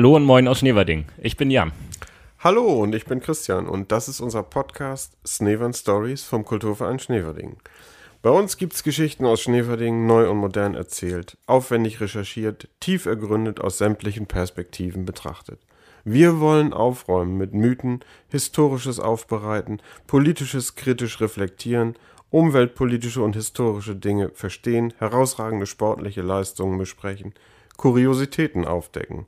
Hallo und moin aus Schneverding. Ich bin Jan. Hallo und ich bin Christian und das ist unser Podcast Snevern Stories vom Kulturverein Schneverding. Bei uns gibt es Geschichten aus Schneverding neu und modern erzählt, aufwendig recherchiert, tief ergründet aus sämtlichen Perspektiven betrachtet. Wir wollen aufräumen mit Mythen, historisches aufbereiten, politisches kritisch reflektieren umweltpolitische und historische Dinge verstehen, herausragende sportliche Leistungen besprechen, Kuriositäten aufdecken.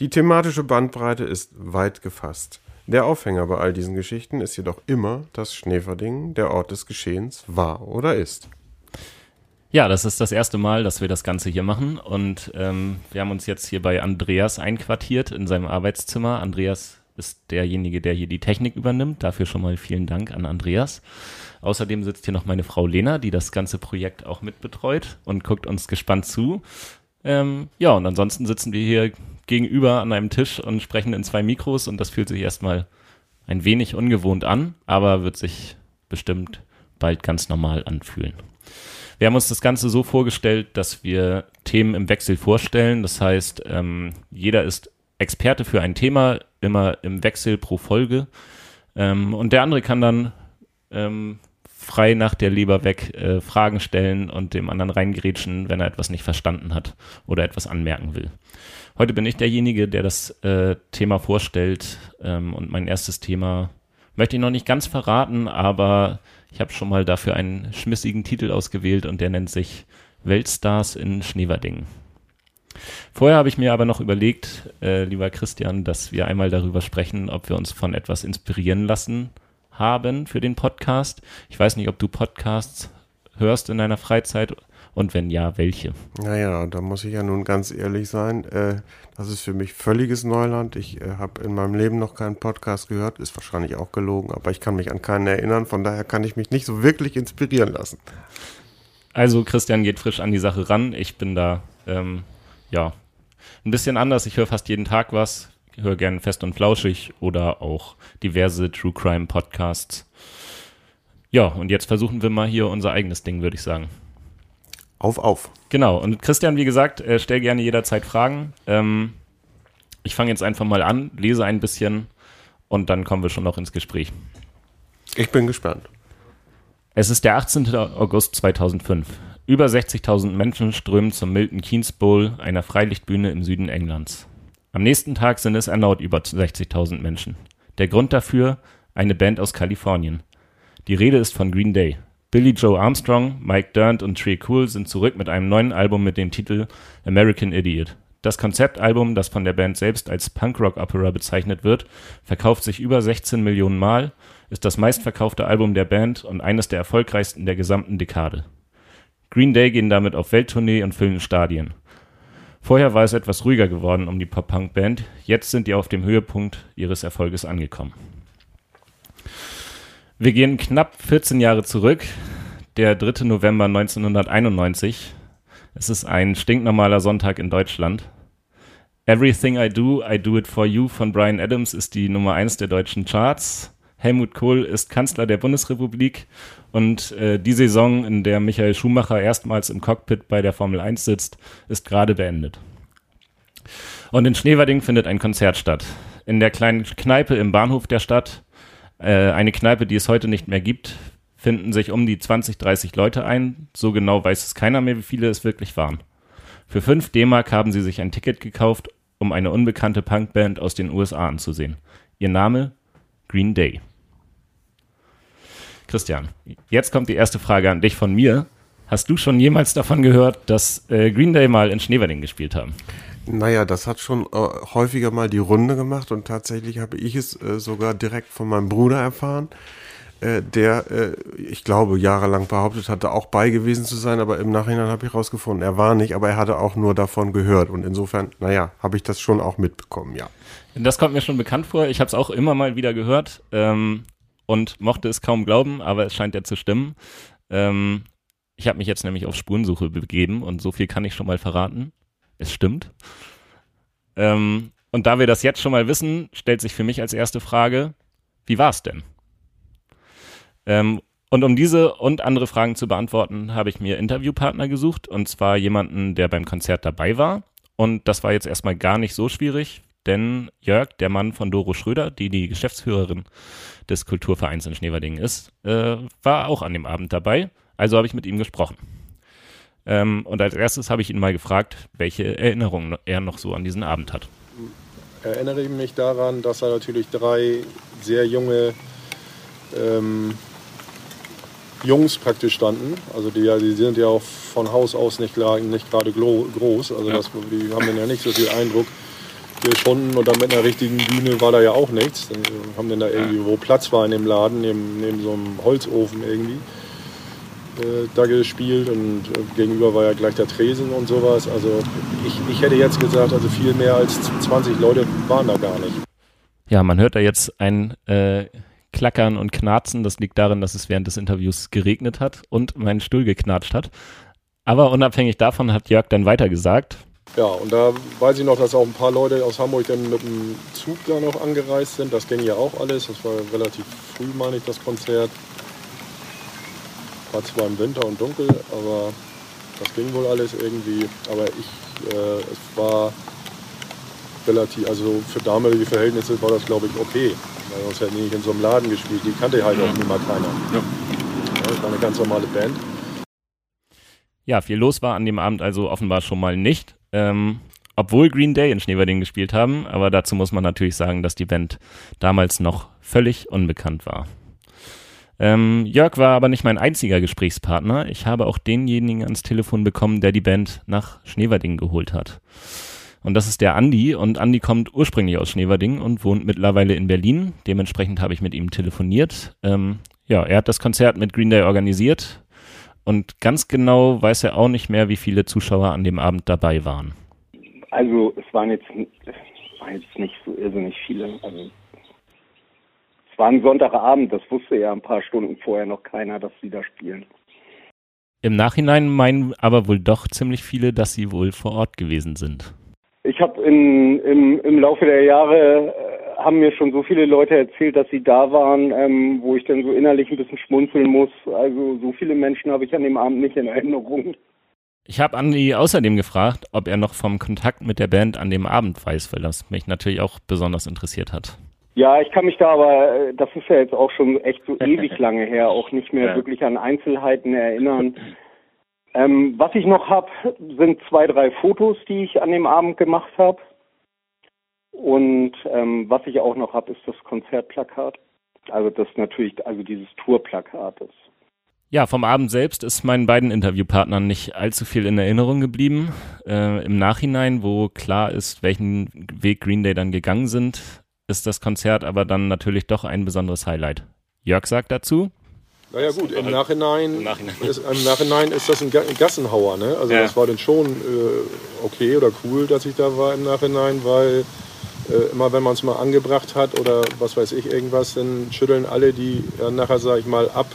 Die thematische Bandbreite ist weit gefasst. Der Aufhänger bei all diesen Geschichten ist jedoch immer, dass Schneverdingen der Ort des Geschehens war oder ist. Ja, das ist das erste Mal, dass wir das Ganze hier machen und ähm, wir haben uns jetzt hier bei Andreas einquartiert in seinem Arbeitszimmer. Andreas ist derjenige, der hier die Technik übernimmt. Dafür schon mal vielen Dank an Andreas. Außerdem sitzt hier noch meine Frau Lena, die das ganze Projekt auch mitbetreut und guckt uns gespannt zu. Ähm, ja, und ansonsten sitzen wir hier gegenüber an einem Tisch und sprechen in zwei Mikros und das fühlt sich erstmal ein wenig ungewohnt an, aber wird sich bestimmt bald ganz normal anfühlen. Wir haben uns das Ganze so vorgestellt, dass wir Themen im Wechsel vorstellen. Das heißt, ähm, jeder ist Experte für ein Thema, immer im Wechsel pro Folge. Ähm, und der andere kann dann ähm, frei nach der Leber weg äh, Fragen stellen und dem anderen reingrätschen, wenn er etwas nicht verstanden hat oder etwas anmerken will. Heute bin ich derjenige, der das äh, Thema vorstellt ähm, und mein erstes Thema möchte ich noch nicht ganz verraten, aber ich habe schon mal dafür einen schmissigen Titel ausgewählt und der nennt sich Weltstars in Schneverdingen. Vorher habe ich mir aber noch überlegt, äh, lieber Christian, dass wir einmal darüber sprechen, ob wir uns von etwas inspirieren lassen haben für den Podcast. Ich weiß nicht, ob du Podcasts hörst in deiner Freizeit und wenn ja, welche? Naja, da muss ich ja nun ganz ehrlich sein. Äh, das ist für mich völliges Neuland. Ich äh, habe in meinem Leben noch keinen Podcast gehört. Ist wahrscheinlich auch gelogen, aber ich kann mich an keinen erinnern. Von daher kann ich mich nicht so wirklich inspirieren lassen. Also Christian geht frisch an die Sache ran. Ich bin da, ähm, ja, ein bisschen anders. Ich höre fast jeden Tag was höre gerne Fest und Flauschig oder auch diverse True Crime Podcasts. Ja, und jetzt versuchen wir mal hier unser eigenes Ding, würde ich sagen. Auf, auf. Genau. Und Christian, wie gesagt, äh, stell gerne jederzeit Fragen. Ähm, ich fange jetzt einfach mal an, lese ein bisschen und dann kommen wir schon noch ins Gespräch. Ich bin gespannt. Es ist der 18. August 2005. Über 60.000 Menschen strömen zum Milton Keynes Bowl, einer Freilichtbühne im Süden Englands. Am nächsten Tag sind es erneut über 60.000 Menschen. Der Grund dafür? Eine Band aus Kalifornien. Die Rede ist von Green Day. Billy Joe Armstrong, Mike Durnt und Trey Cool sind zurück mit einem neuen Album mit dem Titel American Idiot. Das Konzeptalbum, das von der Band selbst als Punkrock-Opera bezeichnet wird, verkauft sich über 16 Millionen Mal, ist das meistverkaufte Album der Band und eines der erfolgreichsten der gesamten Dekade. Green Day gehen damit auf Welttournee und füllen Stadien. Vorher war es etwas ruhiger geworden um die Pop-Punk-Band, jetzt sind die auf dem Höhepunkt ihres Erfolges angekommen. Wir gehen knapp 14 Jahre zurück, der 3. November 1991. Es ist ein stinknormaler Sonntag in Deutschland. Everything I Do, I Do It For You von Brian Adams ist die Nummer 1 der deutschen Charts. Helmut Kohl ist Kanzler der Bundesrepublik und äh, die Saison, in der Michael Schumacher erstmals im Cockpit bei der Formel 1 sitzt, ist gerade beendet. Und in Schneverding findet ein Konzert statt. In der kleinen Kneipe im Bahnhof der Stadt, äh, eine Kneipe, die es heute nicht mehr gibt, finden sich um die 20, 30 Leute ein. So genau weiß es keiner mehr, wie viele es wirklich waren. Für 5 D-Mark haben sie sich ein Ticket gekauft, um eine unbekannte Punkband aus den USA anzusehen. Ihr Name? Green Day. Christian, jetzt kommt die erste Frage an dich von mir. Hast du schon jemals davon gehört, dass äh, Green Day mal in Schneewerding gespielt haben? Naja, das hat schon äh, häufiger mal die Runde gemacht und tatsächlich habe ich es äh, sogar direkt von meinem Bruder erfahren, äh, der, äh, ich glaube, jahrelang behauptet hatte, auch bei gewesen zu sein, aber im Nachhinein habe ich herausgefunden, er war nicht, aber er hatte auch nur davon gehört und insofern, naja, habe ich das schon auch mitbekommen, ja. Das kommt mir schon bekannt vor. Ich habe es auch immer mal wieder gehört. Ähm, und mochte es kaum glauben, aber es scheint ja zu stimmen. Ähm, ich habe mich jetzt nämlich auf Spurensuche begeben und so viel kann ich schon mal verraten. Es stimmt. Ähm, und da wir das jetzt schon mal wissen, stellt sich für mich als erste Frage, wie war es denn? Ähm, und um diese und andere Fragen zu beantworten, habe ich mir Interviewpartner gesucht, und zwar jemanden, der beim Konzert dabei war Und das war jetzt erstmal gar nicht so schwierig, denn Jörg, der Mann von Doro Schröder, die die Geschäftsführerin des Kulturvereins in Schneverdingen ist, äh, war auch an dem Abend dabei. Also habe ich mit ihm gesprochen. Ähm, und als erstes habe ich ihn mal gefragt, welche Erinnerungen er noch so an diesen Abend hat. Erinnere ich mich daran, dass da natürlich drei sehr junge ähm, Jungs praktisch standen. Also die, die sind ja auch von Haus aus nicht, nicht gerade groß. Also ja. das, die haben dann ja nicht so viel Eindruck geschunden und dann mit einer richtigen Bühne war da ja auch nichts. Dann haben dann da irgendwie, wo Platz war in dem Laden, neben, neben so einem Holzofen irgendwie, da gespielt und äh, gegenüber war ja gleich der Tresen und sowas. Also ich, ich hätte jetzt gesagt, also viel mehr als 20 Leute waren da gar nicht. Ja, man hört da jetzt ein äh, Klackern und Knarzen. Das liegt darin, dass es während des Interviews geregnet hat und mein Stuhl geknatscht hat. Aber unabhängig davon hat Jörg dann weiter gesagt. Ja, und da weiß ich noch, dass auch ein paar Leute aus Hamburg dann mit dem Zug da noch angereist sind. Das ging ja auch alles. Das war relativ früh, meine ich, das Konzert. War zwar im Winter und dunkel, aber das ging wohl alles irgendwie. Aber ich, äh, es war relativ, also für damalige Verhältnisse war das, glaube ich, okay. Weil sonst hätten die nicht in so einem Laden gespielt. Die kannte halt auch niemand keiner. Ja. ja. Das war eine ganz normale Band. Ja, viel los war an dem Abend also offenbar schon mal nicht. Ähm, obwohl Green Day in Schneewerding gespielt haben, aber dazu muss man natürlich sagen, dass die Band damals noch völlig unbekannt war. Ähm, Jörg war aber nicht mein einziger Gesprächspartner. Ich habe auch denjenigen ans Telefon bekommen, der die Band nach Schneewerding geholt hat. Und das ist der Andi. Und Andi kommt ursprünglich aus Schneewerding und wohnt mittlerweile in Berlin. Dementsprechend habe ich mit ihm telefoniert. Ähm, ja, er hat das Konzert mit Green Day organisiert. Und ganz genau weiß er auch nicht mehr, wie viele Zuschauer an dem Abend dabei waren. Also es waren jetzt, es waren jetzt nicht so irrsinnig viele. Also war ein Sonntagabend, das wusste ja ein paar Stunden vorher noch keiner, dass sie da spielen. Im Nachhinein meinen aber wohl doch ziemlich viele, dass sie wohl vor Ort gewesen sind. Ich habe im, im Laufe der Jahre äh, haben mir schon so viele Leute erzählt, dass sie da waren, ähm, wo ich dann so innerlich ein bisschen schmunzeln muss. Also so viele Menschen habe ich an dem Abend nicht in Erinnerung. Ich habe Andi außerdem gefragt, ob er noch vom Kontakt mit der Band an dem Abend weiß, weil das mich natürlich auch besonders interessiert hat. Ja, ich kann mich da aber, äh, das ist ja jetzt auch schon echt so ewig lange her, auch nicht mehr ja. wirklich an Einzelheiten erinnern. Ähm, was ich noch habe, sind zwei, drei Fotos, die ich an dem Abend gemacht habe. Und ähm, was ich auch noch habe, ist das Konzertplakat. Also das natürlich, also dieses Tourplakat. Ja, vom Abend selbst ist meinen beiden Interviewpartnern nicht allzu viel in Erinnerung geblieben. Äh, Im Nachhinein, wo klar ist, welchen Weg Green Day dann gegangen sind, ist das Konzert aber dann natürlich doch ein besonderes Highlight. Jörg sagt dazu. Naja gut, im Nachhinein, Im Nachhinein. Ist, im Nachhinein ist das ein Gassenhauer. Ne? Also ja. das war dann schon äh, okay oder cool, dass ich da war im Nachhinein, weil äh, immer wenn man es mal angebracht hat oder was weiß ich irgendwas, dann schütteln alle die ja, nachher, sage ich mal, ab.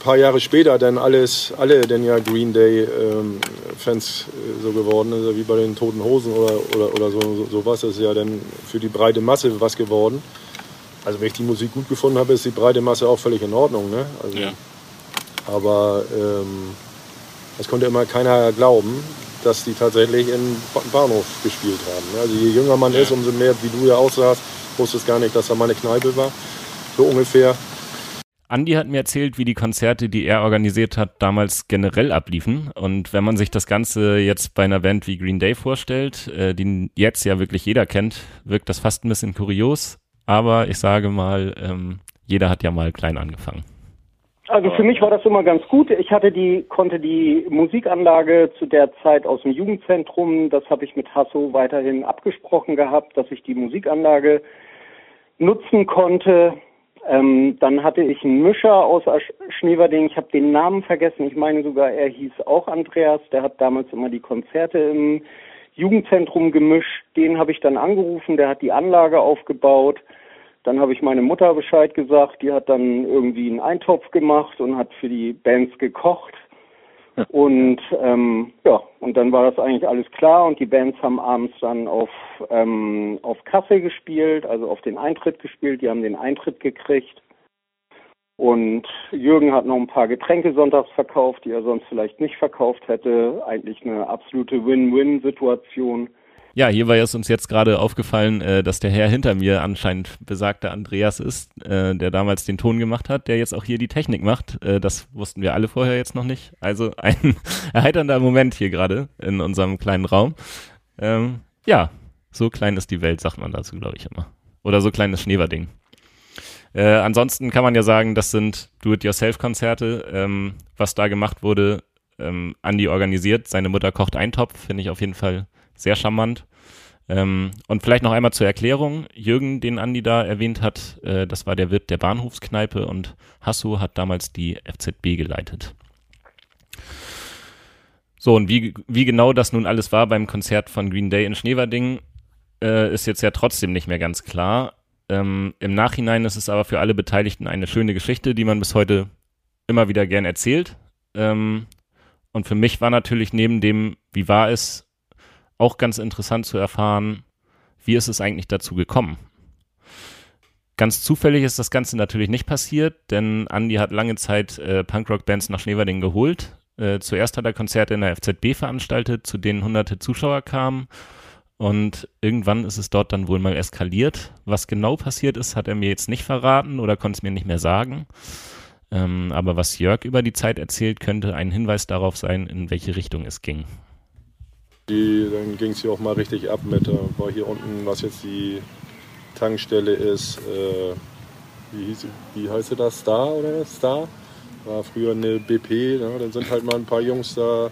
Ein paar Jahre später dann alles, alle denn ja Green Day ähm, Fans äh, so geworden, also wie bei den Toten Hosen oder, oder, oder so, so, sowas, ist ja dann für die breite Masse was geworden. Also wenn ich die Musik gut gefunden habe, ist die breite Masse auch völlig in Ordnung. Ne? Also, ja. Aber ähm, das konnte immer keiner glauben, dass die tatsächlich im Bahnhof gespielt haben. Ne? Also je jünger man ja. ist, umso mehr, wie du ja auch sagst, wusstest gar nicht, dass da meine Kneipe war. So ungefähr. Andi hat mir erzählt, wie die Konzerte, die er organisiert hat, damals generell abliefen. Und wenn man sich das Ganze jetzt bei einer Band wie Green Day vorstellt, äh, die jetzt ja wirklich jeder kennt, wirkt das fast ein bisschen kurios aber ich sage mal, ähm, jeder hat ja mal klein angefangen. Also für mich war das immer ganz gut. Ich hatte die, konnte die Musikanlage zu der Zeit aus dem Jugendzentrum, das habe ich mit Hasso weiterhin abgesprochen gehabt, dass ich die Musikanlage nutzen konnte. Ähm, dann hatte ich einen Mischer aus Schneewerding, ich habe den Namen vergessen, ich meine sogar, er hieß auch Andreas, der hat damals immer die Konzerte im Jugendzentrum gemischt. Den habe ich dann angerufen, der hat die Anlage aufgebaut. Dann habe ich meine Mutter Bescheid gesagt, die hat dann irgendwie einen Eintopf gemacht und hat für die Bands gekocht. Und ähm, ja, und dann war das eigentlich alles klar und die Bands haben abends dann auf, ähm, auf Kasse gespielt, also auf den Eintritt gespielt, die haben den Eintritt gekriegt. Und Jürgen hat noch ein paar Getränke sonntags verkauft, die er sonst vielleicht nicht verkauft hätte. Eigentlich eine absolute Win-Win-Situation. Ja, hierbei ist uns jetzt gerade aufgefallen, äh, dass der Herr hinter mir anscheinend besagter Andreas ist, äh, der damals den Ton gemacht hat, der jetzt auch hier die Technik macht. Äh, das wussten wir alle vorher jetzt noch nicht. Also ein erheiternder Moment hier gerade in unserem kleinen Raum. Ähm, ja, so klein ist die Welt, sagt man dazu, glaube ich immer. Oder so kleines Schneewerding. Äh, ansonsten kann man ja sagen, das sind Do-it-yourself-Konzerte. Ähm, was da gemacht wurde, ähm, Andi organisiert. Seine Mutter kocht Eintopf, finde ich auf jeden Fall sehr charmant. Ähm, und vielleicht noch einmal zur Erklärung. Jürgen, den Andi da erwähnt hat, äh, das war der Wirt der Bahnhofskneipe und Hasso hat damals die FZB geleitet. So, und wie, wie genau das nun alles war beim Konzert von Green Day in Schneverding, äh, ist jetzt ja trotzdem nicht mehr ganz klar. Ähm, Im Nachhinein ist es aber für alle Beteiligten eine schöne Geschichte, die man bis heute immer wieder gern erzählt. Ähm, und für mich war natürlich neben dem, wie war es, auch ganz interessant zu erfahren, wie ist es eigentlich dazu gekommen. Ganz zufällig ist das Ganze natürlich nicht passiert, denn Andy hat lange Zeit äh, Punkrock-Bands nach Schneverding geholt. Äh, zuerst hat er Konzerte in der FZB veranstaltet, zu denen hunderte Zuschauer kamen. Und irgendwann ist es dort dann wohl mal eskaliert. Was genau passiert ist, hat er mir jetzt nicht verraten oder konnte es mir nicht mehr sagen. Ähm, aber was Jörg über die Zeit erzählt, könnte ein Hinweis darauf sein, in welche Richtung es ging. Die, dann ging es hier auch mal richtig ab mit, äh, war hier unten, was jetzt die Tankstelle ist, äh, wie, hieß, wie heißt das, Star oder Star? War früher eine BP, ne? dann sind halt mal ein paar Jungs da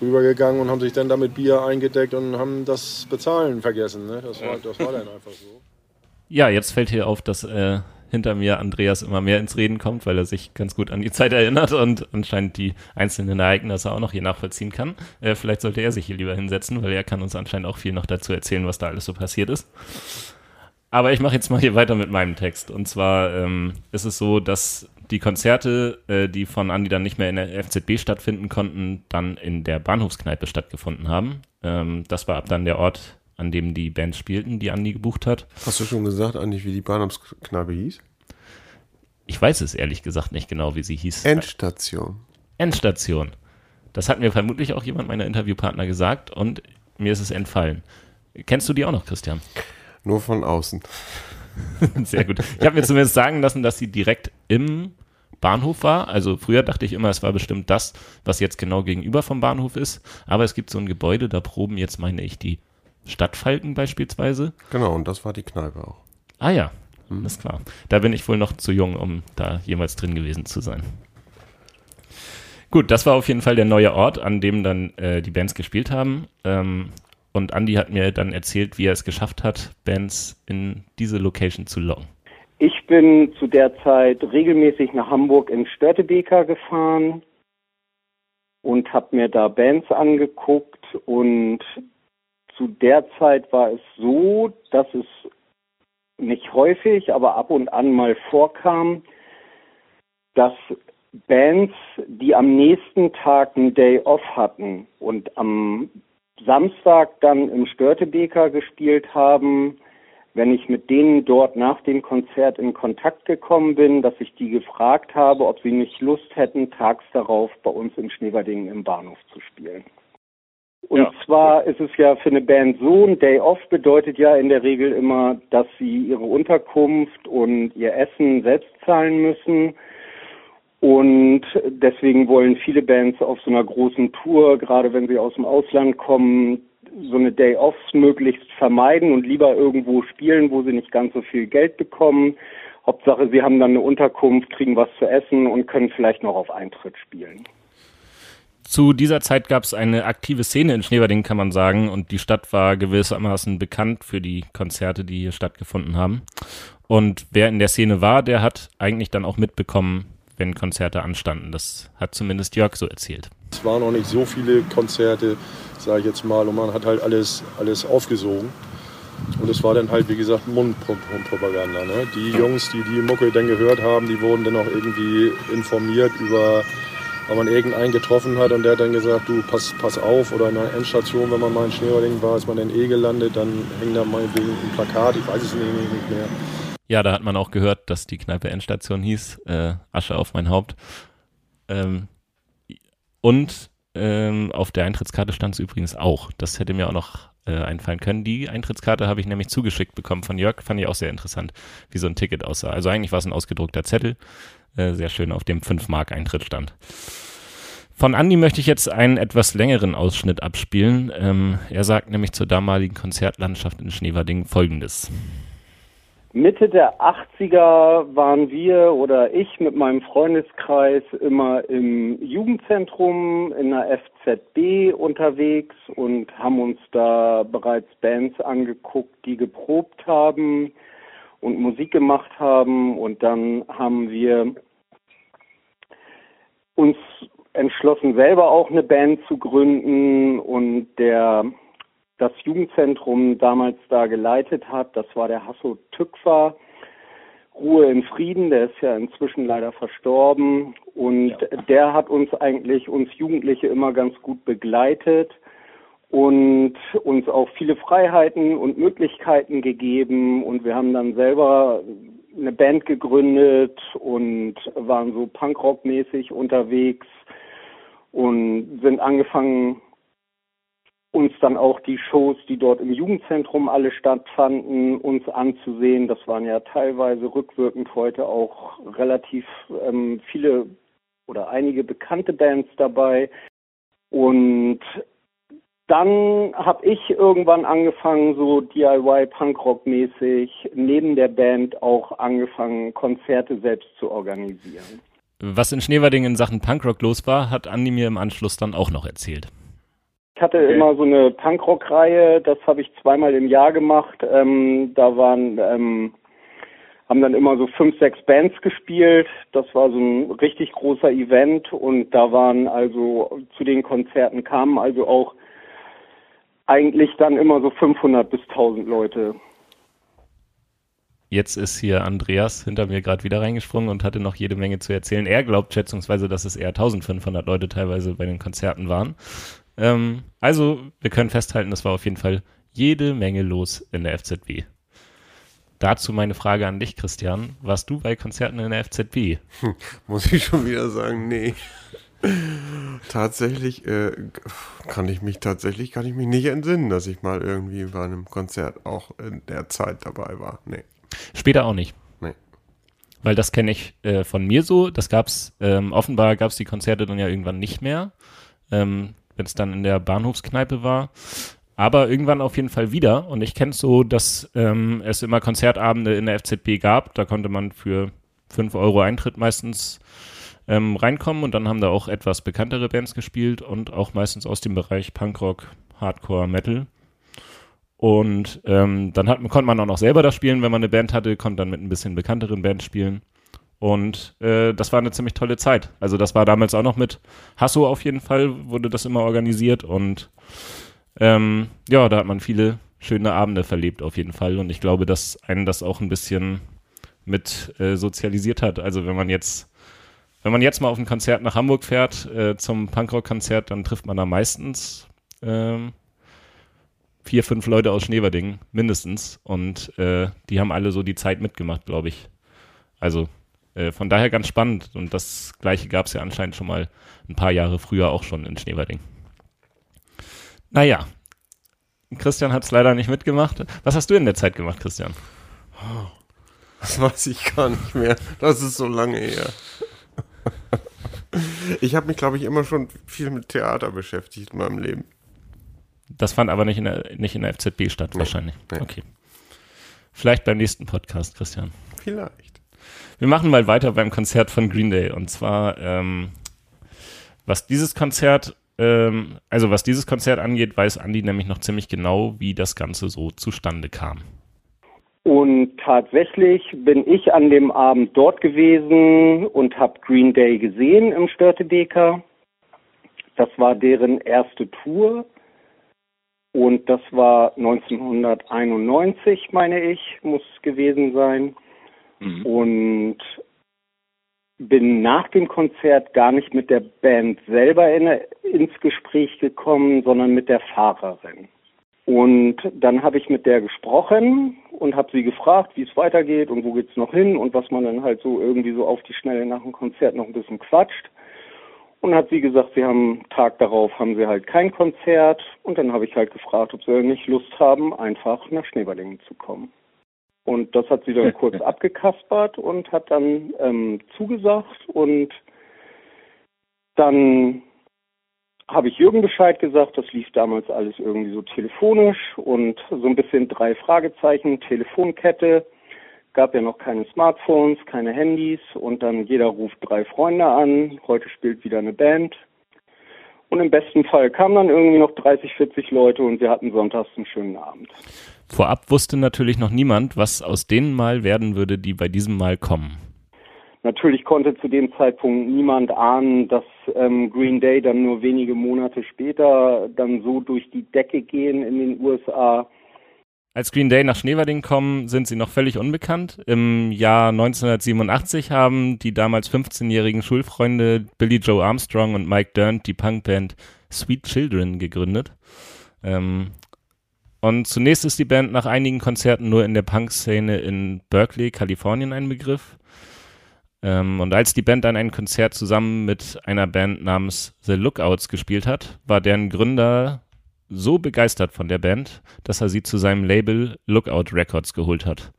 rübergegangen und haben sich dann damit Bier eingedeckt und haben das Bezahlen vergessen. Ne? Das, war, das war dann einfach so. Ja, jetzt fällt hier auf, dass äh, hinter mir Andreas immer mehr ins Reden kommt, weil er sich ganz gut an die Zeit erinnert und anscheinend die einzelnen Ereignisse auch noch hier nachvollziehen kann. Äh, vielleicht sollte er sich hier lieber hinsetzen, weil er kann uns anscheinend auch viel noch dazu erzählen, was da alles so passiert ist. Aber ich mache jetzt mal hier weiter mit meinem Text. Und zwar ähm, ist es so, dass die Konzerte, äh, die von Andi dann nicht mehr in der FZB stattfinden konnten, dann in der Bahnhofskneipe stattgefunden haben. Ähm, das war ab dann der Ort, an dem die Bands spielten, die Andi gebucht hat. Hast du schon gesagt, Andi, wie die Bahnhofskneipe hieß? Ich weiß es ehrlich gesagt nicht genau, wie sie hieß. Endstation. Endstation. Das hat mir vermutlich auch jemand meiner Interviewpartner gesagt und mir ist es entfallen. Kennst du die auch noch, Christian? Nur von außen. Sehr gut. Ich habe mir zumindest sagen lassen, dass sie direkt im Bahnhof war. Also früher dachte ich immer, es war bestimmt das, was jetzt genau gegenüber vom Bahnhof ist. Aber es gibt so ein Gebäude, da proben jetzt, meine ich, die Stadtfalken beispielsweise. Genau, und das war die Kneipe auch. Ah ja, hm. ist klar. Da bin ich wohl noch zu jung, um da jemals drin gewesen zu sein. Gut, das war auf jeden Fall der neue Ort, an dem dann äh, die Bands gespielt haben. Ähm, und Andy hat mir dann erzählt, wie er es geschafft hat, Bands in diese Location zu locken. Ich bin zu der Zeit regelmäßig nach Hamburg in Störtebeker gefahren und habe mir da Bands angeguckt und zu der Zeit war es so, dass es nicht häufig, aber ab und an mal vorkam, dass Bands, die am nächsten Tag einen Day off hatten und am Samstag dann im Störtebeker gespielt haben, wenn ich mit denen dort nach dem Konzert in Kontakt gekommen bin, dass ich die gefragt habe, ob sie nicht Lust hätten, tags darauf bei uns in Schneewerdingen im Bahnhof zu spielen. Und ja. zwar ist es ja für eine Band so, ein Day Off bedeutet ja in der Regel immer, dass sie ihre Unterkunft und ihr Essen selbst zahlen müssen. Und deswegen wollen viele Bands auf so einer großen Tour, gerade wenn sie aus dem Ausland kommen, so eine Day-Offs möglichst vermeiden und lieber irgendwo spielen, wo sie nicht ganz so viel Geld bekommen. Hauptsache, sie haben dann eine Unterkunft, kriegen was zu essen und können vielleicht noch auf Eintritt spielen. Zu dieser Zeit gab es eine aktive Szene in Schneverding, kann man sagen, und die Stadt war gewissermaßen bekannt für die Konzerte, die hier stattgefunden haben. Und wer in der Szene war, der hat eigentlich dann auch mitbekommen, wenn Konzerte anstanden. Das hat zumindest Jörg so erzählt. Es waren noch nicht so viele Konzerte, sage ich jetzt mal, und man hat halt alles, alles aufgesogen. Und es war dann halt, wie gesagt, Mundpropaganda. Ne? Die Jungs, die die Mucke dann gehört haben, die wurden dann auch irgendwie informiert über, weil man irgendeinen getroffen hat und der hat dann gesagt, du pass, pass auf. Oder in einer Endstation, wenn man mal in Schneewerding war, ist man dann eh gelandet, dann hängt da meinetwegen ein Plakat, ich weiß es nicht mehr. Ja, da hat man auch gehört, dass die Kneipe Endstation hieß, äh, Asche auf mein Haupt. Ähm, und ähm, auf der Eintrittskarte stand es übrigens auch. Das hätte mir auch noch äh, einfallen können. Die Eintrittskarte habe ich nämlich zugeschickt bekommen von Jörg. Fand ich auch sehr interessant, wie so ein Ticket aussah. Also eigentlich war es ein ausgedruckter Zettel. Äh, sehr schön, auf dem 5 Mark Eintritt stand. Von Andy möchte ich jetzt einen etwas längeren Ausschnitt abspielen. Ähm, er sagt nämlich zur damaligen Konzertlandschaft in Schneverding folgendes. Mitte der 80er waren wir oder ich mit meinem Freundeskreis immer im Jugendzentrum in der FZB unterwegs und haben uns da bereits Bands angeguckt, die geprobt haben und Musik gemacht haben. Und dann haben wir uns entschlossen, selber auch eine Band zu gründen. Und der das Jugendzentrum damals da geleitet hat. Das war der Hasso Tückfer. Ruhe in Frieden, der ist ja inzwischen leider verstorben. Und ja. der hat uns eigentlich, uns Jugendliche immer ganz gut begleitet und uns auch viele Freiheiten und Möglichkeiten gegeben. Und wir haben dann selber eine Band gegründet und waren so Punkrock-mäßig unterwegs und sind angefangen, uns dann auch die Shows, die dort im Jugendzentrum alle stattfanden, uns anzusehen. Das waren ja teilweise rückwirkend heute auch relativ ähm, viele oder einige bekannte Bands dabei. Und dann habe ich irgendwann angefangen, so DIY Punkrock mäßig neben der Band auch angefangen, Konzerte selbst zu organisieren. Was in Schneverding in Sachen Punkrock los war, hat Andi mir im Anschluss dann auch noch erzählt. Ich hatte okay. immer so eine Punkrock-Reihe, das habe ich zweimal im Jahr gemacht. Ähm, da waren, ähm, haben dann immer so fünf, sechs Bands gespielt. Das war so ein richtig großer Event und da waren also zu den Konzerten kamen also auch eigentlich dann immer so 500 bis 1000 Leute. Jetzt ist hier Andreas hinter mir gerade wieder reingesprungen und hatte noch jede Menge zu erzählen. Er glaubt schätzungsweise, dass es eher 1500 Leute teilweise bei den Konzerten waren. Ähm, also, wir können festhalten, es war auf jeden Fall jede Menge los in der FZB. Dazu meine Frage an dich, Christian. Warst du bei Konzerten in der FZB? Hm, muss ich schon wieder sagen, nee. tatsächlich äh, kann ich mich tatsächlich kann ich mich nicht entsinnen, dass ich mal irgendwie bei einem Konzert auch in der Zeit dabei war. Nee. Später auch nicht. Nee. Weil das kenne ich äh, von mir so. Das gab's ähm, offenbar gab's die Konzerte dann ja irgendwann nicht mehr. Ähm, wenn es dann in der Bahnhofskneipe war. Aber irgendwann auf jeden Fall wieder. Und ich kenne es so, dass ähm, es immer Konzertabende in der FZB gab. Da konnte man für 5 Euro Eintritt meistens ähm, reinkommen. Und dann haben da auch etwas bekanntere Bands gespielt und auch meistens aus dem Bereich Punkrock, Hardcore, Metal. Und ähm, dann hat, konnte man auch noch selber das spielen, wenn man eine Band hatte, konnte dann mit ein bisschen bekannteren Bands spielen. Und äh, das war eine ziemlich tolle Zeit. Also das war damals auch noch mit Hasso auf jeden Fall, wurde das immer organisiert und ähm, ja, da hat man viele schöne Abende verlebt auf jeden Fall. Und ich glaube, dass einen das auch ein bisschen mit äh, sozialisiert hat. Also wenn man jetzt, wenn man jetzt mal auf ein Konzert nach Hamburg fährt, äh, zum Punkrock-Konzert, dann trifft man da meistens ähm, vier, fünf Leute aus Schneverding, mindestens. Und äh, die haben alle so die Zeit mitgemacht, glaube ich. Also äh, von daher ganz spannend. Und das gleiche gab es ja anscheinend schon mal ein paar Jahre früher auch schon in Schneverding. Naja, Christian hat es leider nicht mitgemacht. Was hast du in der Zeit gemacht, Christian? Das weiß ich gar nicht mehr. Das ist so lange her. Ich habe mich, glaube ich, immer schon viel mit Theater beschäftigt in meinem Leben. Das fand aber nicht in der, nicht in der FZB statt, nee, wahrscheinlich. Nee. Okay. Vielleicht beim nächsten Podcast, Christian. Vielleicht. Wir machen mal weiter beim Konzert von Green Day. Und zwar, ähm, was dieses Konzert, ähm, also was dieses Konzert angeht, weiß Andy nämlich noch ziemlich genau, wie das Ganze so zustande kam. Und tatsächlich bin ich an dem Abend dort gewesen und habe Green Day gesehen im Störtebeker. Das war deren erste Tour. Und das war 1991, meine ich, muss gewesen sein. Mhm. Und bin nach dem Konzert gar nicht mit der Band selber in, ins Gespräch gekommen, sondern mit der Fahrerin. Und dann habe ich mit der gesprochen und habe sie gefragt, wie es weitergeht und wo geht's noch hin und was man dann halt so irgendwie so auf die Schnelle nach dem Konzert noch ein bisschen quatscht. Und hat sie gesagt, sie haben Tag darauf haben sie halt kein Konzert und dann habe ich halt gefragt, ob sie nicht Lust haben, einfach nach Schneeballingen zu kommen. Und das hat sie dann kurz abgekaspert und hat dann ähm, zugesagt und dann habe ich Jürgen Bescheid gesagt, das lief damals alles irgendwie so telefonisch und so ein bisschen drei Fragezeichen, Telefonkette, gab ja noch keine Smartphones, keine Handys und dann jeder ruft drei Freunde an, heute spielt wieder eine Band. Und im besten Fall kamen dann irgendwie noch 30, 40 Leute und wir hatten sonntags einen schönen Abend. Vorab wusste natürlich noch niemand, was aus denen mal werden würde, die bei diesem Mal kommen. Natürlich konnte zu dem Zeitpunkt niemand ahnen, dass ähm, Green Day dann nur wenige Monate später dann so durch die Decke gehen in den USA. Als Green Day nach Schneewerding kommen, sind sie noch völlig unbekannt. Im Jahr 1987 haben die damals 15-jährigen Schulfreunde Billy Joe Armstrong und Mike Dirnt die Punkband Sweet Children gegründet. Ähm, und zunächst ist die Band nach einigen Konzerten nur in der Punk-Szene in Berkeley, Kalifornien ein Begriff. Ähm, und als die Band dann ein Konzert zusammen mit einer Band namens The Lookouts gespielt hat, war deren Gründer so begeistert von der Band, dass er sie zu seinem Label Lookout Records geholt hat.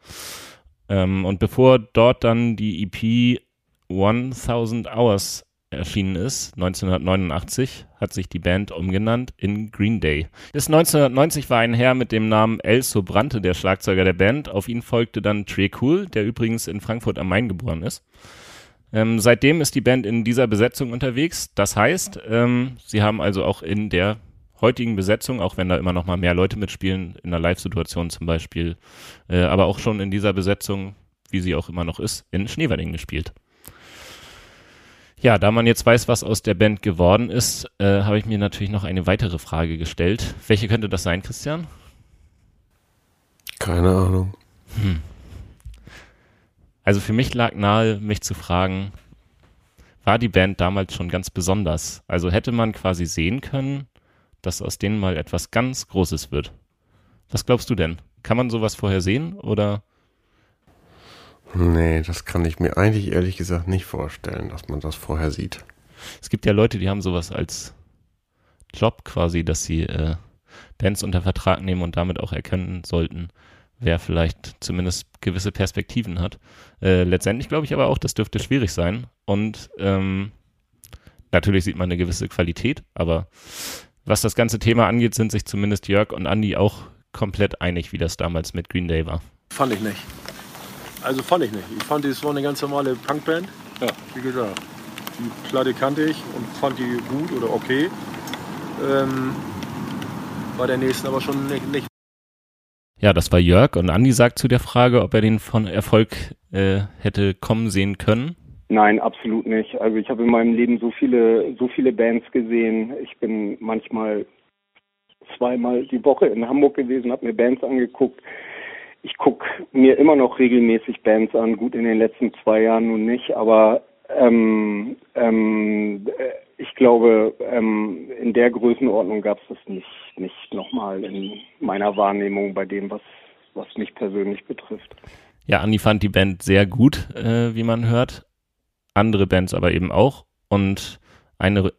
Ähm, und bevor dort dann die EP 1000 Hours erschienen ist, 1989, hat sich die Band umgenannt in Green Day. Bis 1990 war ein Herr mit dem Namen El Sobrante der Schlagzeuger der Band. Auf ihn folgte dann Trey Cool, der übrigens in Frankfurt am Main geboren ist. Ähm, seitdem ist die Band in dieser Besetzung unterwegs. Das heißt, ähm, sie haben also auch in der heutigen Besetzung, auch wenn da immer noch mal mehr Leute mitspielen, in einer Live-Situation zum Beispiel, äh, aber auch schon in dieser Besetzung, wie sie auch immer noch ist, in Schneewerding gespielt. Ja, da man jetzt weiß, was aus der Band geworden ist, äh, habe ich mir natürlich noch eine weitere Frage gestellt. Welche könnte das sein, Christian? Keine Ahnung. Hm. Also für mich lag nahe, mich zu fragen, war die Band damals schon ganz besonders? Also hätte man quasi sehen können, dass aus denen mal etwas ganz Großes wird. Was glaubst du denn? Kann man sowas vorher sehen oder Nee, das kann ich mir eigentlich ehrlich gesagt nicht vorstellen, dass man das vorher sieht. Es gibt ja Leute, die haben sowas als Job quasi, dass sie äh, Bands unter Vertrag nehmen und damit auch erkennen sollten, wer vielleicht zumindest gewisse Perspektiven hat. Äh, letztendlich glaube ich aber auch, das dürfte schwierig sein. Und ähm, natürlich sieht man eine gewisse Qualität, aber was das ganze Thema angeht, sind sich zumindest Jörg und Andy auch komplett einig, wie das damals mit Green Day war. Fand ich nicht. Also fand ich nicht. Ich fand, es war eine ganz normale Punkband. Ja, wie gesagt. Die Platte kannte ich und fand die gut oder okay. Ähm, bei der nächsten aber schon nicht, nicht. Ja, das war Jörg und Andi sagt zu der Frage, ob er den von Erfolg äh, hätte kommen sehen können. Nein, absolut nicht. Also ich habe in meinem Leben so viele, so viele Bands gesehen. Ich bin manchmal zweimal die Woche in Hamburg gewesen, habe mir Bands angeguckt ich gucke mir immer noch regelmäßig Bands an, gut in den letzten zwei Jahren nun nicht, aber ähm, ähm, äh, ich glaube, ähm, in der Größenordnung gab es das nicht, nicht nochmal in meiner Wahrnehmung bei dem, was, was mich persönlich betrifft. Ja, Andi fand die Band sehr gut, äh, wie man hört. Andere Bands aber eben auch. Und eine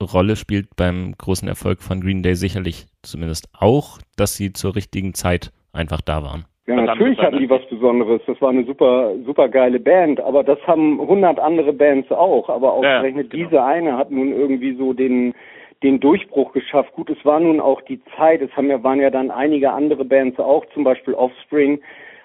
Rolle spielt beim großen Erfolg von Green Day sicherlich zumindest auch, dass sie zur richtigen Zeit einfach da waren. Ja, natürlich hatten die was Besonderes. Das war eine super, super geile Band. Aber das haben hundert andere Bands auch. Aber ausgerechnet ja, genau. diese eine hat nun irgendwie so den, den Durchbruch geschafft. Gut, es war nun auch die Zeit. Es haben ja, waren ja dann einige andere Bands auch, zum Beispiel Offspring,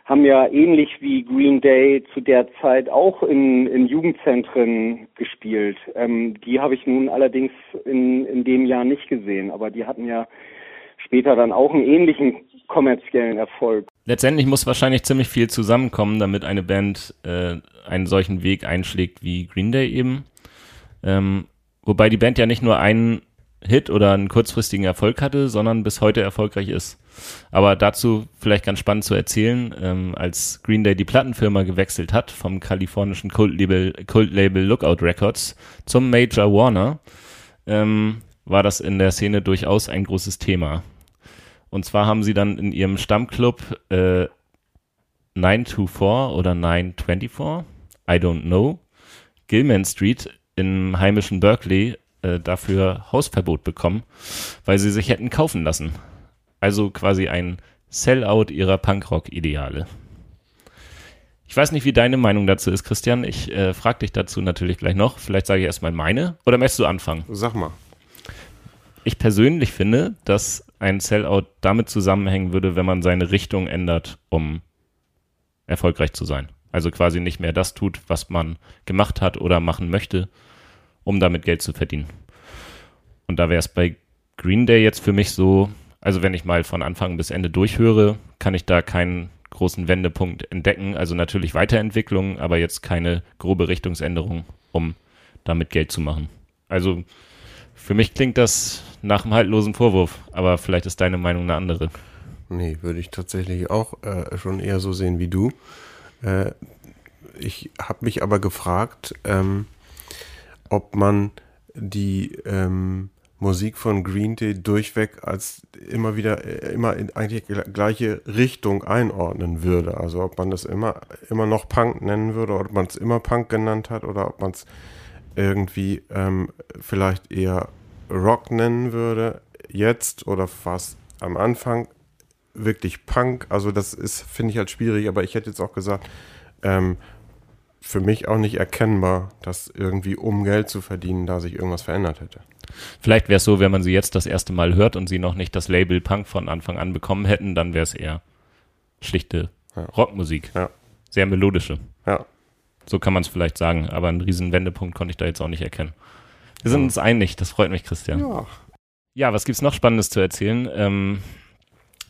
haben ja ähnlich wie Green Day zu der Zeit auch in, in Jugendzentren gespielt. Ähm, die habe ich nun allerdings in, in dem Jahr nicht gesehen. Aber die hatten ja später dann auch einen ähnlichen kommerziellen Erfolg. Letztendlich muss wahrscheinlich ziemlich viel zusammenkommen, damit eine Band äh, einen solchen Weg einschlägt wie Green Day eben. Ähm, wobei die Band ja nicht nur einen Hit oder einen kurzfristigen Erfolg hatte, sondern bis heute erfolgreich ist. Aber dazu vielleicht ganz spannend zu erzählen, ähm, als Green Day die Plattenfirma gewechselt hat vom kalifornischen Kultlabel, Kultlabel Lookout Records zum Major Warner, ähm, war das in der Szene durchaus ein großes Thema. Und zwar haben sie dann in ihrem Stammclub äh, 924 oder 924, I don't know, Gilman Street im heimischen Berkeley äh, dafür Hausverbot bekommen, weil sie sich hätten kaufen lassen. Also quasi ein Sellout ihrer Punkrock-Ideale. Ich weiß nicht, wie deine Meinung dazu ist, Christian. Ich äh, frage dich dazu natürlich gleich noch. Vielleicht sage ich erstmal meine. Oder möchtest du anfangen? Sag mal. Ich persönlich finde, dass ein Sellout damit zusammenhängen würde, wenn man seine Richtung ändert, um erfolgreich zu sein. Also quasi nicht mehr das tut, was man gemacht hat oder machen möchte, um damit Geld zu verdienen. Und da wäre es bei Green Day jetzt für mich so, also wenn ich mal von Anfang bis Ende durchhöre, kann ich da keinen großen Wendepunkt entdecken. Also natürlich Weiterentwicklung, aber jetzt keine grobe Richtungsänderung, um damit Geld zu machen. Also für mich klingt das nach einem haltlosen Vorwurf, aber vielleicht ist deine Meinung eine andere. Nee, würde ich tatsächlich auch äh, schon eher so sehen wie du. Äh, ich habe mich aber gefragt, ähm, ob man die ähm, Musik von Green Day durchweg als immer wieder, äh, immer in eigentlich gleiche Richtung einordnen würde. Also ob man das immer, immer noch Punk nennen würde, oder ob man es immer Punk genannt hat oder ob man es irgendwie ähm, vielleicht eher Rock nennen würde, jetzt oder fast am Anfang wirklich Punk. Also das ist, finde ich halt schwierig, aber ich hätte jetzt auch gesagt, ähm, für mich auch nicht erkennbar, dass irgendwie um Geld zu verdienen, da sich irgendwas verändert hätte. Vielleicht wäre es so, wenn man sie jetzt das erste Mal hört und sie noch nicht das Label Punk von Anfang an bekommen hätten, dann wäre es eher schlichte ja. Rockmusik. Ja. Sehr melodische. Ja. So kann man es vielleicht sagen, aber einen riesen Wendepunkt konnte ich da jetzt auch nicht erkennen. Wir sind uns einig, das freut mich, Christian. Ja. Ja, was gibt's noch Spannendes zu erzählen? Ähm,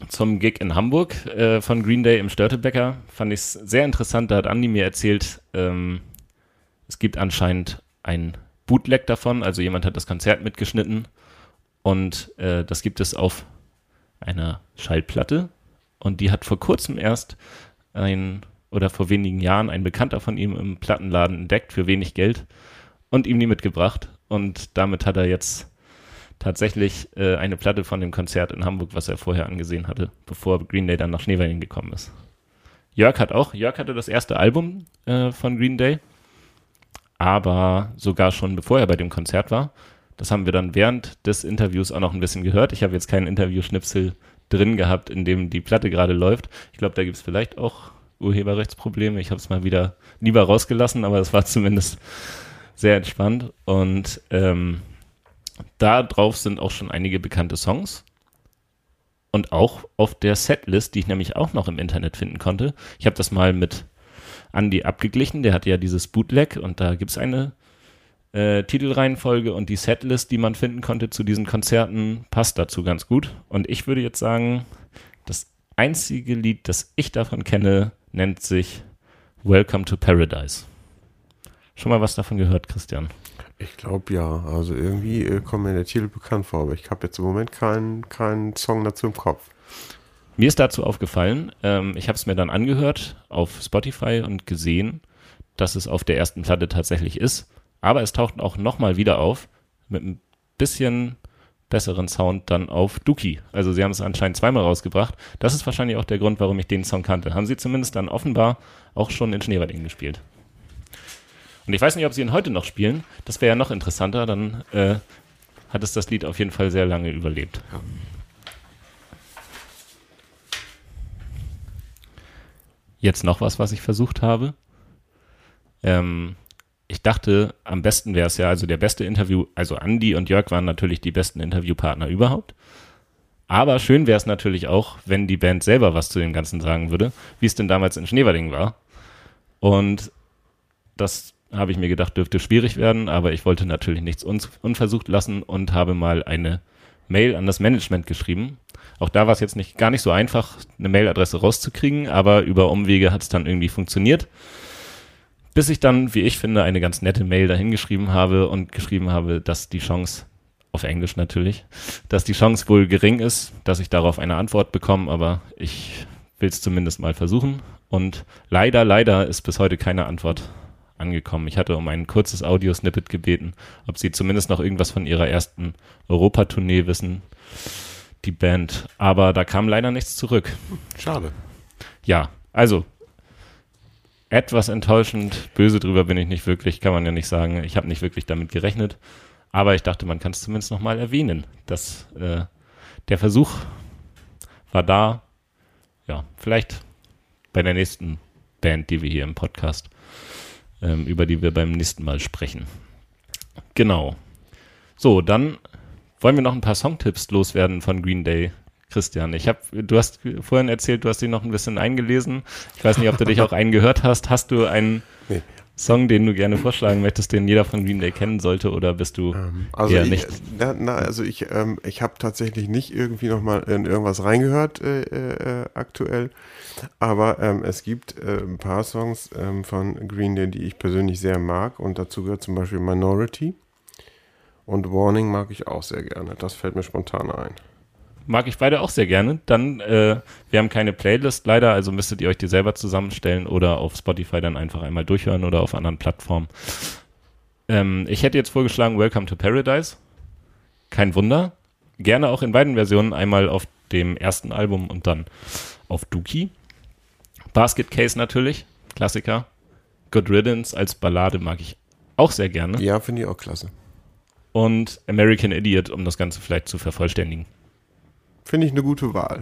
zum Gig in Hamburg äh, von Green Day im Störtebecker. Fand ich es sehr interessant. Da hat Andi mir erzählt, ähm, es gibt anscheinend ein Bootleg davon. Also jemand hat das Konzert mitgeschnitten und äh, das gibt es auf einer Schallplatte. Und die hat vor kurzem erst ein oder vor wenigen Jahren ein Bekannter von ihm im Plattenladen entdeckt für wenig Geld und ihm die mitgebracht. Und damit hat er jetzt tatsächlich äh, eine Platte von dem Konzert in Hamburg, was er vorher angesehen hatte, bevor Green Day dann nach Schneewein gekommen ist. Jörg hat auch, Jörg hatte das erste Album äh, von Green Day, aber sogar schon bevor er bei dem Konzert war. Das haben wir dann während des Interviews auch noch ein bisschen gehört. Ich habe jetzt keinen Interviewschnipsel drin gehabt, in dem die Platte gerade läuft. Ich glaube, da gibt es vielleicht auch Urheberrechtsprobleme. Ich habe es mal wieder lieber rausgelassen, aber es war zumindest sehr entspannt. Und ähm, da drauf sind auch schon einige bekannte Songs. Und auch auf der Setlist, die ich nämlich auch noch im Internet finden konnte. Ich habe das mal mit Andy abgeglichen. Der hat ja dieses Bootleg und da gibt es eine äh, Titelreihenfolge und die Setlist, die man finden konnte zu diesen Konzerten, passt dazu ganz gut. Und ich würde jetzt sagen, das einzige Lied, das ich davon kenne, nennt sich Welcome to Paradise. Schon mal was davon gehört, Christian? Ich glaube ja. Also irgendwie äh, kommt mir der Titel bekannt vor, aber ich habe jetzt im Moment keinen, keinen Song dazu im Kopf. Mir ist dazu aufgefallen, ähm, ich habe es mir dann angehört auf Spotify und gesehen, dass es auf der ersten Platte tatsächlich ist. Aber es taucht auch nochmal wieder auf mit ein bisschen besseren Sound dann auf Dookie. Also sie haben es anscheinend zweimal rausgebracht. Das ist wahrscheinlich auch der Grund, warum ich den Song kannte. Haben sie zumindest dann offenbar auch schon in Schneewalding gespielt. Und ich weiß nicht, ob sie ihn heute noch spielen. Das wäre ja noch interessanter. Dann äh, hat es das Lied auf jeden Fall sehr lange überlebt. Ja. Jetzt noch was, was ich versucht habe. Ähm, ich dachte, am besten wäre es ja, also der beste Interview, also Andy und Jörg waren natürlich die besten Interviewpartner überhaupt. Aber schön wäre es natürlich auch, wenn die Band selber was zu dem Ganzen sagen würde, wie es denn damals in Schneewalding war. Und das habe ich mir gedacht, dürfte schwierig werden, aber ich wollte natürlich nichts unversucht lassen und habe mal eine Mail an das Management geschrieben. Auch da war es jetzt nicht gar nicht so einfach, eine Mailadresse rauszukriegen, aber über Umwege hat es dann irgendwie funktioniert. Bis ich dann, wie ich finde, eine ganz nette Mail dahingeschrieben habe und geschrieben habe, dass die Chance, auf Englisch natürlich, dass die Chance wohl gering ist, dass ich darauf eine Antwort bekomme, aber ich will es zumindest mal versuchen. Und leider, leider ist bis heute keine Antwort angekommen. Ich hatte um ein kurzes Audiosnippet gebeten, ob sie zumindest noch irgendwas von ihrer ersten Europatournee wissen. die Band. Aber da kam leider nichts zurück. Schade. Ja, also etwas enttäuschend, böse drüber bin ich nicht wirklich, kann man ja nicht sagen. Ich habe nicht wirklich damit gerechnet. Aber ich dachte, man kann es zumindest nochmal erwähnen, dass äh, der Versuch war da. Ja, vielleicht bei der nächsten Band, die wir hier im Podcast, ähm, über die wir beim nächsten Mal sprechen. Genau. So, dann wollen wir noch ein paar Songtipps loswerden von Green Day. Christian, ich habe, du hast vorhin erzählt, du hast dich noch ein bisschen eingelesen. Ich weiß nicht, ob du dich auch eingehört hast. Hast du einen nee. Song, den du gerne vorschlagen möchtest, den jeder von Green Day kennen sollte, oder bist du ähm, also eher ich, nicht? Na, na, also ich, ähm, ich habe tatsächlich nicht irgendwie noch mal in irgendwas reingehört äh, äh, aktuell, aber ähm, es gibt äh, ein paar Songs ähm, von Green Day, die ich persönlich sehr mag und dazu gehört zum Beispiel Minority und Warning mag ich auch sehr gerne. Das fällt mir spontan ein mag ich beide auch sehr gerne. Dann, äh, wir haben keine Playlist leider, also müsstet ihr euch die selber zusammenstellen oder auf Spotify dann einfach einmal durchhören oder auf anderen Plattformen. Ähm, ich hätte jetzt vorgeschlagen Welcome to Paradise. Kein Wunder. Gerne auch in beiden Versionen, einmal auf dem ersten Album und dann auf Dookie. Basket Case natürlich, Klassiker. Good Riddance als Ballade mag ich auch sehr gerne. Ja, finde ich auch klasse. Und American Idiot, um das Ganze vielleicht zu vervollständigen. Finde ich eine gute Wahl.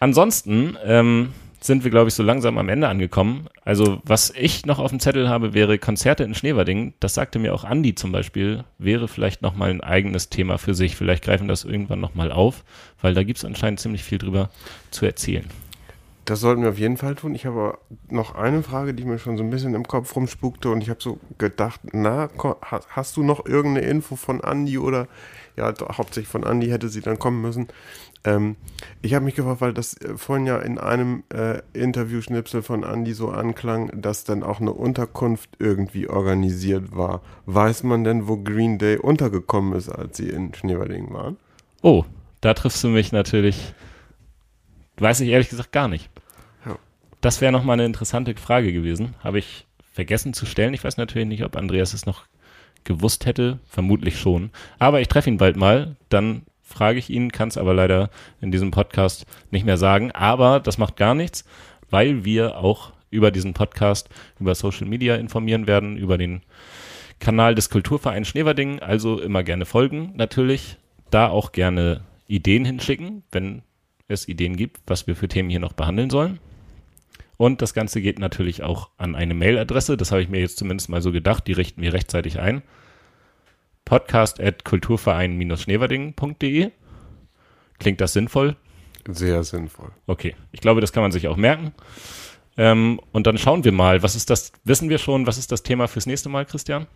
Ansonsten ähm, sind wir, glaube ich, so langsam am Ende angekommen. Also, was ich noch auf dem Zettel habe, wäre Konzerte in Schneverding. Das sagte mir auch Andi zum Beispiel, wäre vielleicht nochmal ein eigenes Thema für sich. Vielleicht greifen das irgendwann nochmal auf, weil da gibt es anscheinend ziemlich viel drüber zu erzählen. Das sollten wir auf jeden Fall tun. Ich habe noch eine Frage, die mir schon so ein bisschen im Kopf rumspukte und ich habe so gedacht, na, hast du noch irgendeine Info von Andi oder ja, hauptsächlich von Andi hätte sie dann kommen müssen. Ähm, ich habe mich gefragt, weil das äh, vorhin ja in einem äh, Interview-Schnipsel von Andi so anklang, dass dann auch eine Unterkunft irgendwie organisiert war. Weiß man denn, wo Green Day untergekommen ist, als sie in Schneewerdingen waren? Oh, da triffst du mich natürlich. Weiß ich ehrlich gesagt gar nicht. Das wäre nochmal eine interessante Frage gewesen. Habe ich vergessen zu stellen. Ich weiß natürlich nicht, ob Andreas es noch gewusst hätte. Vermutlich schon. Aber ich treffe ihn bald mal. Dann frage ich ihn, kann es aber leider in diesem Podcast nicht mehr sagen. Aber das macht gar nichts, weil wir auch über diesen Podcast, über Social Media informieren werden, über den Kanal des Kulturvereins Schneverding. Also immer gerne folgen, natürlich. Da auch gerne Ideen hinschicken, wenn es Ideen gibt, was wir für Themen hier noch behandeln sollen. Und das Ganze geht natürlich auch an eine Mailadresse. Das habe ich mir jetzt zumindest mal so gedacht. Die richten wir rechtzeitig ein. Podcast at kulturverein-schneverding.de. Klingt das sinnvoll? Sehr sinnvoll. Okay. Ich glaube, das kann man sich auch merken. Ähm, und dann schauen wir mal, was ist das, wissen wir schon, was ist das Thema fürs nächste Mal, Christian?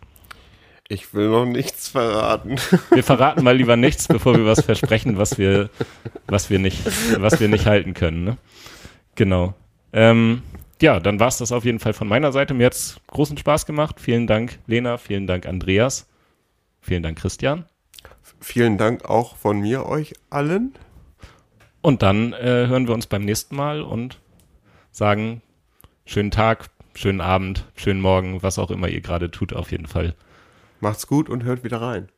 Ich will noch nichts verraten. Wir verraten mal lieber nichts, bevor wir was versprechen, was wir, was wir nicht, was wir nicht halten können. Ne? Genau. Ähm, ja, dann war es das auf jeden Fall von meiner Seite. Mir hat es großen Spaß gemacht. Vielen Dank, Lena. Vielen Dank, Andreas. Vielen Dank, Christian. Vielen Dank auch von mir euch allen. Und dann äh, hören wir uns beim nächsten Mal und sagen schönen Tag, schönen Abend, schönen Morgen, was auch immer ihr gerade tut, auf jeden Fall. Macht's gut und hört wieder rein.